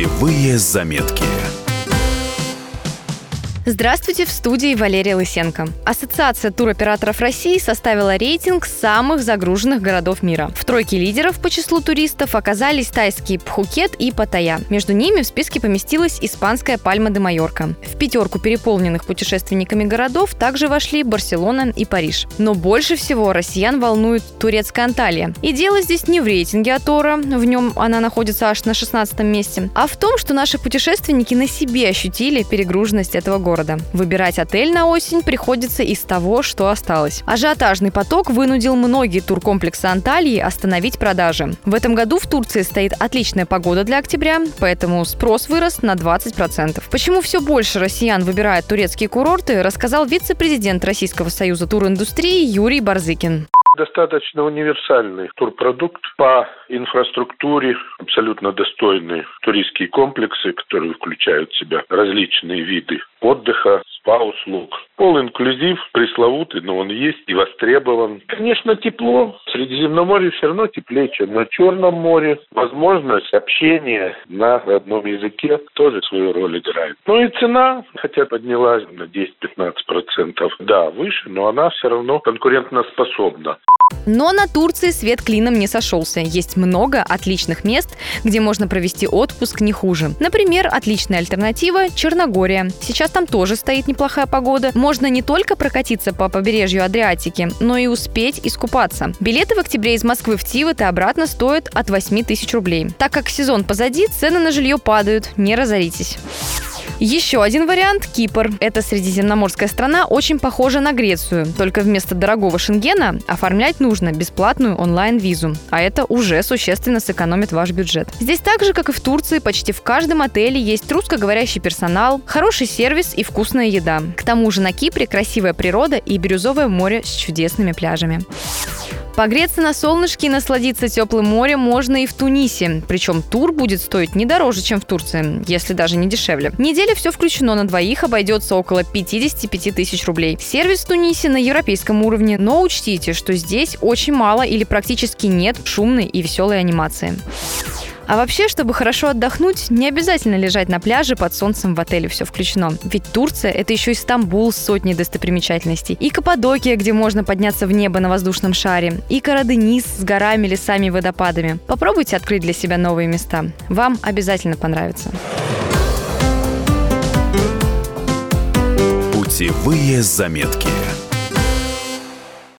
Путевые заметки. Здравствуйте, в студии Валерия Лысенко. Ассоциация туроператоров России составила рейтинг самых загруженных городов мира. В тройке лидеров по числу туристов оказались тайские Пхукет и Паттайя. Между ними в списке поместилась испанская Пальма де Майорка. В пятерку переполненных путешественниками городов также вошли Барселона и Париж. Но больше всего россиян волнует турецкая Анталия. И дело здесь не в рейтинге Атора, в нем она находится аж на 16 месте, а в том, что наши путешественники на себе ощутили перегруженность этого города города. Выбирать отель на осень приходится из того, что осталось. Ажиотажный поток вынудил многие туркомплексы Анталии остановить продажи. В этом году в Турции стоит отличная погода для октября, поэтому спрос вырос на 20%. Почему все больше россиян выбирают турецкие курорты, рассказал вице-президент Российского союза туриндустрии Юрий Барзыкин достаточно универсальный турпродукт по инфраструктуре, абсолютно достойные туристские комплексы, которые включают в себя различные виды отдыха, спа-услуг. Пол-инклюзив, пресловутый, но он есть и востребован. Конечно, тепло. В Средиземноморье все равно теплее, чем на Черном море. Возможность общения на родном языке тоже свою роль играет. Ну и цена, хотя поднялась на 10-15%, да, выше, но она все равно конкурентоспособна. Но на Турции свет клином не сошелся. Есть много отличных мест, где можно провести отпуск не хуже. Например, отличная альтернатива – Черногория. Сейчас там тоже стоит неплохая погода. Можно не только прокатиться по побережью Адриатики, но и успеть искупаться. Билеты в октябре из Москвы в Тивот и обратно стоят от 8 тысяч рублей. Так как сезон позади, цены на жилье падают. Не разоритесь. Еще один вариант – Кипр. Эта средиземноморская страна очень похожа на Грецию, только вместо дорогого шенгена оформлять нужно бесплатную онлайн-визу, а это уже существенно сэкономит ваш бюджет. Здесь так же, как и в Турции, почти в каждом отеле есть русскоговорящий персонал, хороший сервис и вкусная еда. К тому же на Кипре красивая природа и бирюзовое море с чудесными пляжами. Погреться на солнышке и насладиться теплым морем можно и в Тунисе. Причем тур будет стоить не дороже, чем в Турции, если даже не дешевле. Неделя все включено на двоих обойдется около 55 тысяч рублей. Сервис в Тунисе на европейском уровне, но учтите, что здесь очень мало или практически нет шумной и веселой анимации. А вообще, чтобы хорошо отдохнуть, не обязательно лежать на пляже под солнцем в отеле все включено. Ведь Турция – это еще и Стамбул с сотней достопримечательностей. И Каппадокия, где можно подняться в небо на воздушном шаре. И Караденис с горами, лесами и водопадами. Попробуйте открыть для себя новые места. Вам обязательно понравится. Путевые заметки.